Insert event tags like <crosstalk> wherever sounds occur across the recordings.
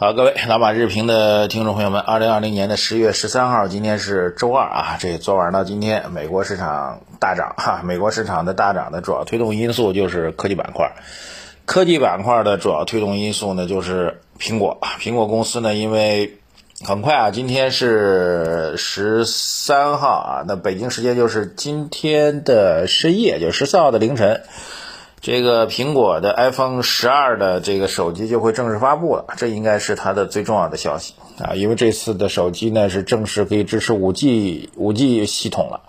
好，各位老马日评的听众朋友们，二零二零年的十月十三号，今天是周二啊。这昨晚到今天，美国市场大涨哈。美国市场的大涨的主要推动因素就是科技板块。科技板块的主要推动因素呢，就是苹果。苹果公司呢，因为很快啊，今天是十三号啊，那北京时间就是今天的深夜，就十四号的凌晨。这个苹果的 iPhone 十二的这个手机就会正式发布了，这应该是它的最重要的消息啊！因为这次的手机呢是正式可以支持五 G 五 G 系统了，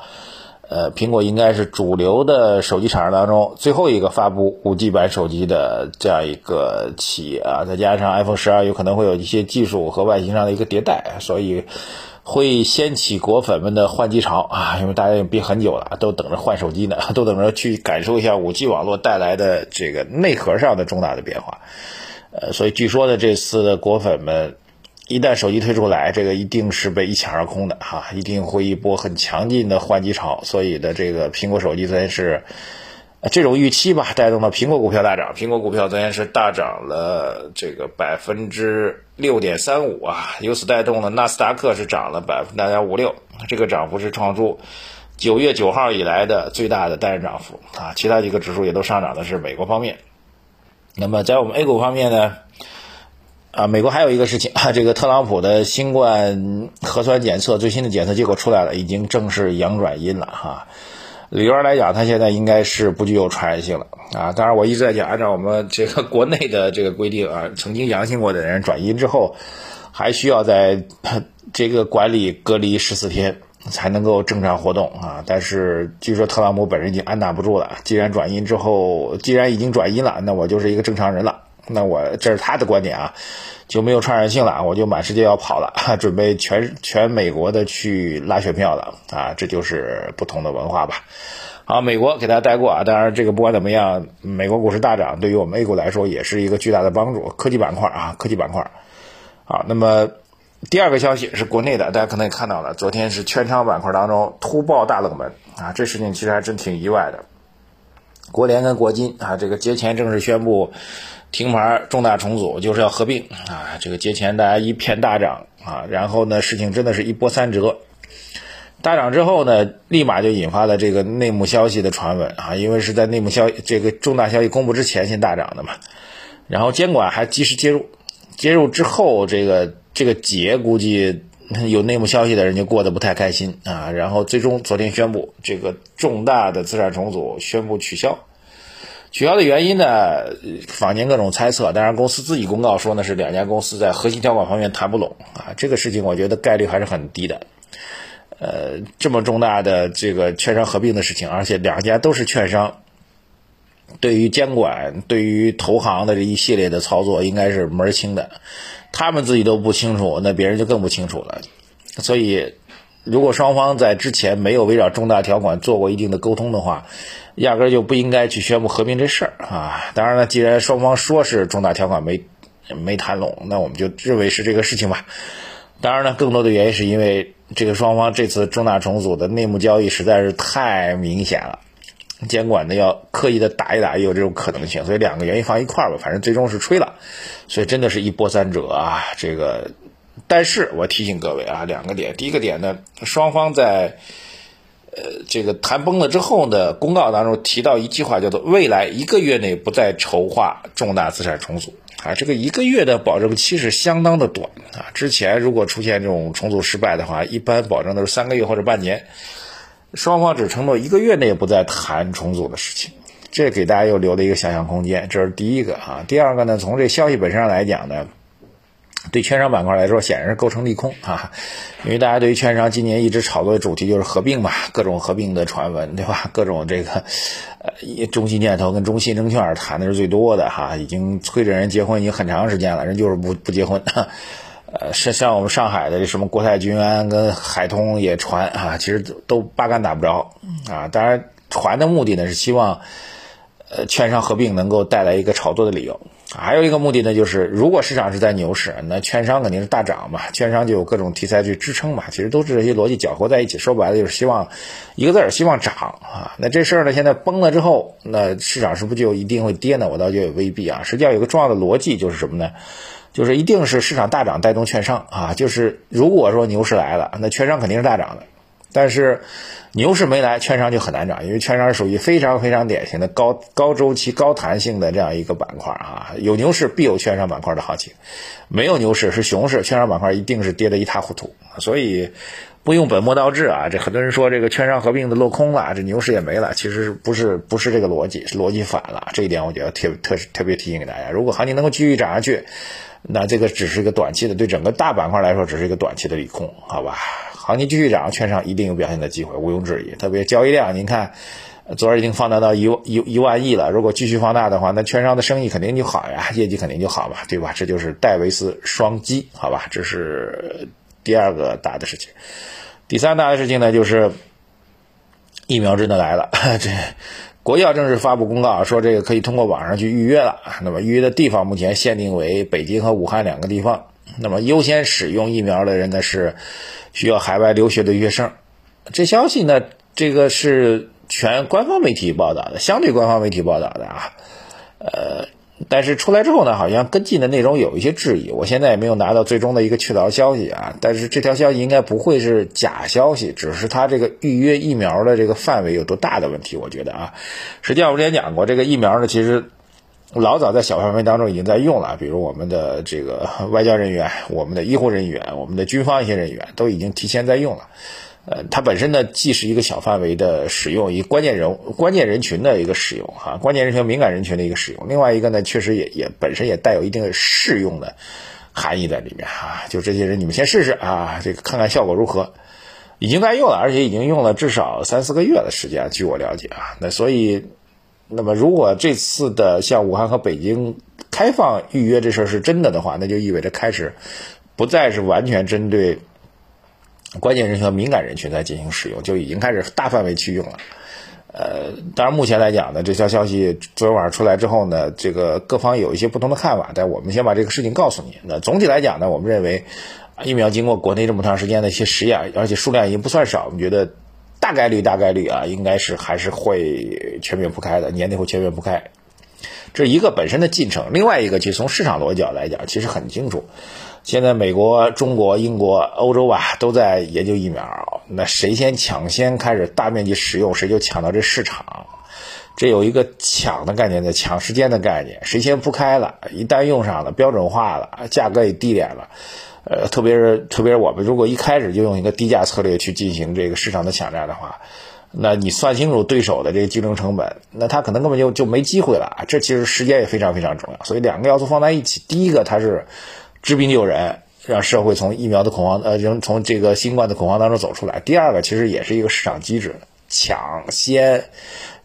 呃，苹果应该是主流的手机厂商当中最后一个发布五 G 版手机的这样一个企业啊！再加上 iPhone 十二有可能会有一些技术和外形上的一个迭代，所以。会掀起果粉们的换机潮啊！因为大家也憋很久了，都等着换手机呢，<laughs> 都等着去感受一下五 G 网络带来的这个内核上的重大的变化。呃，所以据说呢，这次的果粉们一旦手机推出来，这个一定是被一抢而空的哈，一定会一波很强劲的换机潮。所以的这个苹果手机真是。这种预期吧，带动了苹果股票大涨。苹果股票昨天是大涨了这个百分之六点三五啊，由此带动了纳斯达克是涨了百分之二点五六，这个涨幅是创出九月九号以来的最大的单日涨幅啊。其他几个指数也都上涨的是美国方面。那么在我们 A 股方面呢，啊，美国还有一个事情啊，这个特朗普的新冠核酸检测最新的检测结果出来了，已经正式阳转阴了哈。理论来讲，它现在应该是不具有传染性了啊！当然，我一直在讲，按照我们这个国内的这个规定啊，曾经阳性过的人转阴之后，还需要在这个管理隔离十四天才能够正常活动啊。但是据说特朗普本人已经按捺不住了，既然转阴之后，既然已经转阴了，那我就是一个正常人了。那我这是他的观点啊，就没有传染性了，我就满世界要跑了，<laughs> 准备全全美国的去拉选票了啊，这就是不同的文化吧。好，美国给大家带过啊，当然这个不管怎么样，美国股市大涨，对于我们 A 股来说也是一个巨大的帮助。科技板块啊，科技板块。好，那么第二个消息是国内的，大家可能也看到了，昨天是券商板块当中突爆大冷门啊，这事情其实还真挺意外的。国联跟国金啊，这个节前正式宣布。停牌重大重组就是要合并啊！这个节前大家一片大涨啊，然后呢，事情真的是一波三折。大涨之后呢，立马就引发了这个内幕消息的传闻啊，因为是在内幕消这个重大消息公布之前先大涨的嘛。然后监管还及时介入，介入之后，这个这个节估计 <laughs> 有内幕消息的人就过得不太开心啊。然后最终昨天宣布，这个重大的资产重组宣布取消。取消的原因呢？坊间各种猜测，当然公司自己公告说呢是两家公司在核心条款方面谈不拢啊，这个事情我觉得概率还是很低的。呃，这么重大的这个券商合并的事情，而且两家都是券商，对于监管、对于投行的这一系列的操作应该是门儿清的，他们自己都不清楚，那别人就更不清楚了。所以，如果双方在之前没有围绕重大条款做过一定的沟通的话，压根就不应该去宣布合并这事儿啊！当然了，既然双方说是重大条款没没谈拢，那我们就认为是这个事情吧。当然了，更多的原因是因为这个双方这次重大重组的内幕交易实在是太明显了，监管的要刻意的打一打也有这种可能性，所以两个原因放一块儿吧，反正最终是吹了，所以真的是一波三折啊！这个，但是我提醒各位啊，两个点，第一个点呢，双方在。呃，这个谈崩了之后呢，公告当中提到一句话，叫做“未来一个月内不再筹划重大资产重组”。啊，这个一个月的保证期是相当的短啊。之前如果出现这种重组失败的话，一般保证都是三个月或者半年。双方只承诺一个月内不再谈重组的事情，这给大家又留了一个想象空间。这是第一个啊。第二个呢，从这消息本身上来讲呢。对券商板块来说，显然是构成利空啊，因为大家对于券商今年一直炒作的主题就是合并嘛，各种合并的传闻，对吧？各种这个，呃，中信建投跟中信证券谈的是最多的哈，已经催着人结婚已经很长时间了，人就是不不结婚。呃，是像我们上海的什么国泰君安跟海通也传啊，其实都八竿打不着啊。当然，传的目的呢是希望，呃，券商合并能够带来一个炒作的理由。还有一个目的呢，就是如果市场是在牛市，那券商肯定是大涨嘛，券商就有各种题材去支撑嘛，其实都是这些逻辑搅和在一起，说白了就是希望一个字儿，希望涨啊。那这事儿呢，现在崩了之后，那市场是不是就一定会跌呢？我倒觉得未必啊。实际上有个重要的逻辑就是什么呢？就是一定是市场大涨带动券商啊。就是如果说牛市来了，那券商肯定是大涨的。但是牛市没来，券商就很难涨，因为券商是属于非常非常典型的高高周期、高弹性的这样一个板块啊。有牛市必有券商板块的行情，没有牛市是熊市，券商板块一定是跌得一塌糊涂。所以不用本末倒置啊！这很多人说这个券商合并的落空了，这牛市也没了，其实不是不是这个逻辑，是逻辑反了。这一点我觉得特特特别提醒给大家，如果行情能够继续涨下去，那这个只是一个短期的，对整个大板块来说只是一个短期的利空，好吧？行情继续涨，券商一定有表现的机会，毋庸置疑。特别交易量，您看，昨儿已经放大到一一一万亿了。如果继续放大的话，那券商的生意肯定就好呀，业绩肯定就好嘛，对吧？这就是戴维斯双击，好吧？这是第二个大的事情。第三大的事情呢，就是疫苗真的来了。<laughs> 这国药正式发布公告说，这个可以通过网上去预约了。那么预约的地方目前限定为北京和武汉两个地方。那么优先使用疫苗的人呢是需要海外留学的学生。这消息呢，这个是全官方媒体报道的，相对官方媒体报道的啊。呃，但是出来之后呢，好像跟进的内容有一些质疑。我现在也没有拿到最终的一个确凿消息啊。但是这条消息应该不会是假消息，只是它这个预约疫苗的这个范围有多大的问题。我觉得啊，实际上我之前讲过，这个疫苗呢，其实。老早在小范围当中已经在用了，比如我们的这个 <laughs> 外交人员、我们的医护人员、我们的军方一些人员都已经提前在用了。呃，它本身呢既是一个小范围的使用，一关键人物、关键人群的一个使用哈，关键人群、敏感人群的一个使用。另外一个呢，确实也也本身也带有一定的适用的含义在里面啊。就这些人，你们先试试啊，这个看看效果如何。已经在用了，而且已经用了至少三四个月的时间，据我了解啊。那所以。那么，如果这次的像武汉和北京开放预约这事儿是真的的话，那就意味着开始不再是完全针对关键人群和敏感人群在进行使用，就已经开始大范围去用了。呃，当然目前来讲呢，这条消息昨天晚上出来之后呢，这个各方有一些不同的看法，但我们先把这个事情告诉你。那总体来讲呢，我们认为疫苗经过国内这么长时间的一些实验，而且数量已经不算少，我们觉得。大概率，大概率啊，应该是还是会全面铺开的，年内会全面铺开。这一个本身的进程，另外一个其实从市场逻辑来讲，其实很清楚。现在美国、中国、英国、欧洲吧，都在研究疫苗，那谁先抢先开始大面积使用，谁就抢到这市场。这有一个抢的概念在，抢时间的概念，谁先铺开了，一旦用上了，标准化了，价格也低廉了。呃，特别是特别是我们如果一开始就用一个低价策略去进行这个市场的抢占的话，那你算清楚对手的这个竞争成本，那他可能根本就就没机会了。这其实时间也非常非常重要。所以两个要素放在一起，第一个它是治病救人，让社会从疫苗的恐慌呃，从从这个新冠的恐慌当中走出来。第二个其实也是一个市场机制，抢先。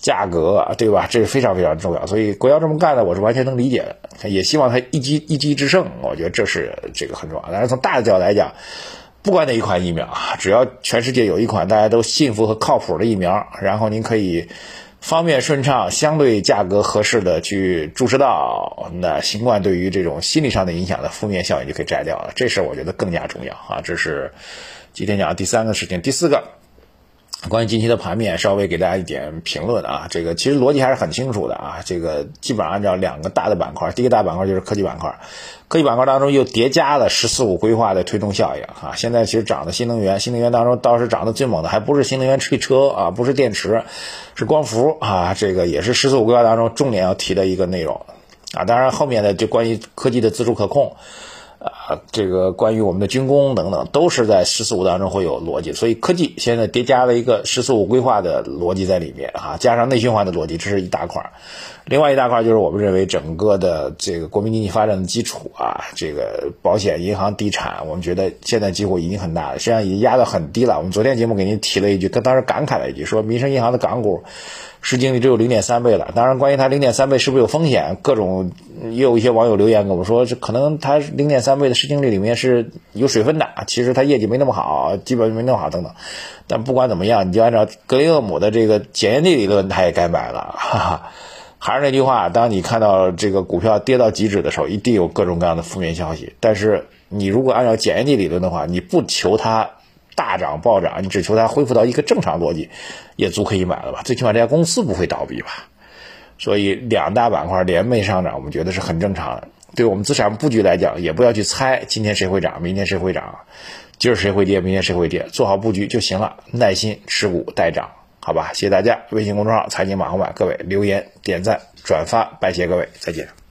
价格对吧？这是非常非常重要，所以国药这么干的，我是完全能理解的。也希望他一击一击制胜，我觉得这是这个很重要。但是从大的角度来讲，不管哪一款疫苗啊，只要全世界有一款大家都信服和靠谱的疫苗，然后您可以方便顺畅、相对价格合适的去注射到，那新冠对于这种心理上的影响的负面效应就可以摘掉了。这事我觉得更加重要啊！这是今天讲的第三个事情，第四个。关于近期的盘面，稍微给大家一点评论啊，这个其实逻辑还是很清楚的啊，这个基本上按照两个大的板块，第一个大板块就是科技板块，科技板块当中又叠加了“十四五”规划的推动效应啊，现在其实涨的新能源，新能源当中倒是涨得最猛的，还不是新能源汽车啊，不是电池，是光伏啊，这个也是“十四五”规划当中重点要提的一个内容啊，当然后面的就关于科技的自主可控。啊，这个关于我们的军工等等，都是在“十四五”当中会有逻辑，所以科技现在叠加了一个“十四五”规划的逻辑在里面啊，加上内循环的逻辑，这是一大块。另外一大块就是我们认为整个的这个国民经济发展的基础啊，这个保险、银行、地产，我们觉得现在机会已经很大了，实际上已经压得很低了。我们昨天节目给您提了一句，他当时感慨了一句，说民生银行的港股。市净率只有零点三倍了，当然，关于它零点三倍是不是有风险，各种也有一些网友留言跟我说，这可能它零点三倍的市净率里面是有水分的，其实它业绩没那么好，基本没那么好等等。但不管怎么样，你就按照格雷厄姆的这个检验地理论，它也该买了。哈哈。还是那句话，当你看到这个股票跌到极致的时候，一定有各种各样的负面消息。但是你如果按照检验地理论的话，你不求它大涨暴涨，你只求它恢复到一个正常逻辑，也足可以买了吧？最起码这家公司不会倒闭吧？所以两大板块连袂上涨，我们觉得是很正常的。对我们资产布局来讲，也不要去猜今天谁会涨，明天谁会涨，今儿谁会跌，明天谁会跌，做好布局就行了，耐心持股待涨。好吧，谢谢大家。微信公众号财经马后版，各位留言、点赞、转发，拜谢各位，再见。